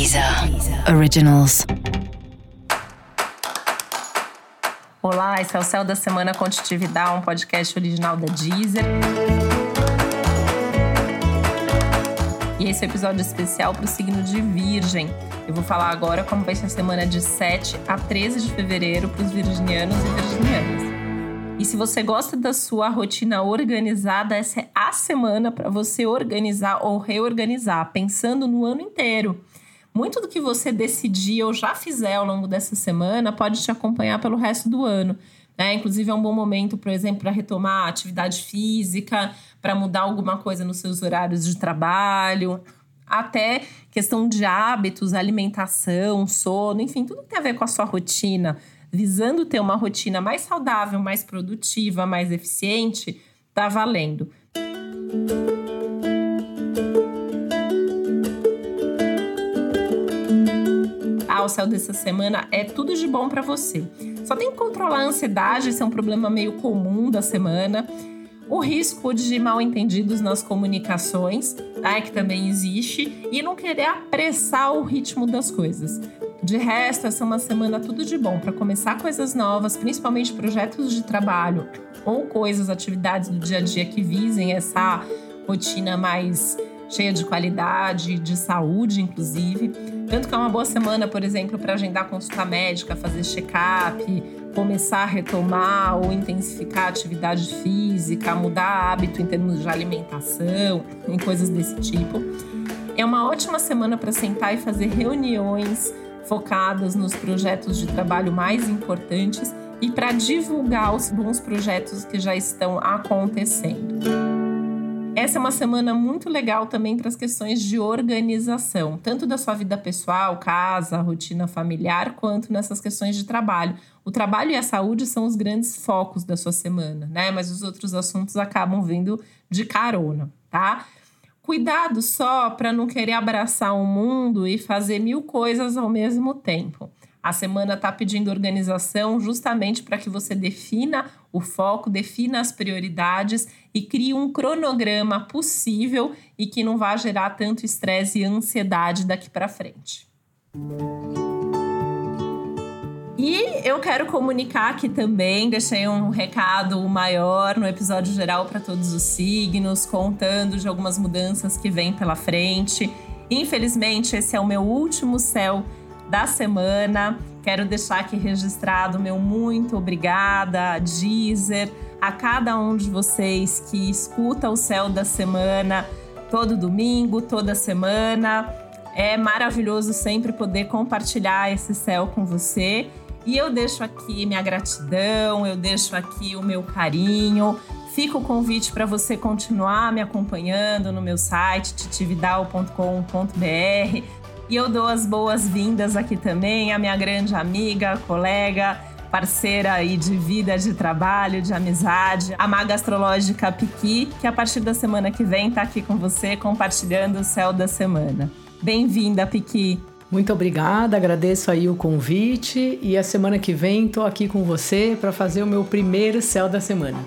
Deezer Originals. Olá, esse é o Céu da Semana Contitividade, um podcast original da Deezer. E esse é episódio especial para o signo de Virgem. Eu vou falar agora como vai ser a semana de 7 a 13 de fevereiro para os virginianos e virginianas. E se você gosta da sua rotina organizada, essa é a semana para você organizar ou reorganizar, pensando no ano inteiro. Muito do que você decidir ou já fizer ao longo dessa semana pode te acompanhar pelo resto do ano. Né? Inclusive, é um bom momento, por exemplo, para retomar atividade física, para mudar alguma coisa nos seus horários de trabalho, até questão de hábitos, alimentação, sono, enfim, tudo que tem a ver com a sua rotina visando ter uma rotina mais saudável, mais produtiva, mais eficiente, tá valendo. O céu dessa semana é tudo de bom para você. Só tem que controlar a ansiedade, esse é um problema meio comum da semana. O risco de mal entendidos nas comunicações, tá? que também existe, e não querer apressar o ritmo das coisas. De resto, essa é uma semana tudo de bom para começar coisas novas, principalmente projetos de trabalho ou coisas, atividades do dia a dia que visem essa rotina mais cheia de qualidade, de saúde, inclusive. Tanto que é uma boa semana, por exemplo, para agendar consulta médica, fazer check-up, começar a retomar ou intensificar a atividade física, mudar hábito em termos de alimentação, em coisas desse tipo. É uma ótima semana para sentar e fazer reuniões focadas nos projetos de trabalho mais importantes e para divulgar os bons projetos que já estão acontecendo. Essa é uma semana muito legal também para as questões de organização, tanto da sua vida pessoal, casa, rotina familiar, quanto nessas questões de trabalho. O trabalho e a saúde são os grandes focos da sua semana, né? Mas os outros assuntos acabam vindo de carona, tá? Cuidado só para não querer abraçar o mundo e fazer mil coisas ao mesmo tempo. A semana está pedindo organização justamente para que você defina o foco, defina as prioridades e crie um cronograma possível e que não vá gerar tanto estresse e ansiedade daqui para frente. E eu quero comunicar aqui também, deixei um recado maior no episódio geral para todos os signos, contando de algumas mudanças que vêm pela frente. Infelizmente, esse é o meu último céu da semana. Quero deixar aqui registrado meu muito obrigada, Deezer, a cada um de vocês que escuta o céu da semana todo domingo, toda semana. É maravilhoso sempre poder compartilhar esse céu com você. E eu deixo aqui minha gratidão, eu deixo aqui o meu carinho. Fica o convite para você continuar me acompanhando no meu site titividal.com.br. E eu dou as boas-vindas aqui também à minha grande amiga, colega, parceira aí de vida, de trabalho, de amizade, a maga astrológica Piqui, que a partir da semana que vem está aqui com você compartilhando o céu da semana. Bem-vinda, Piqui! Muito obrigada, agradeço aí o convite e a semana que vem estou aqui com você para fazer o meu primeiro céu da semana.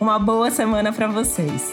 Uma boa semana para vocês.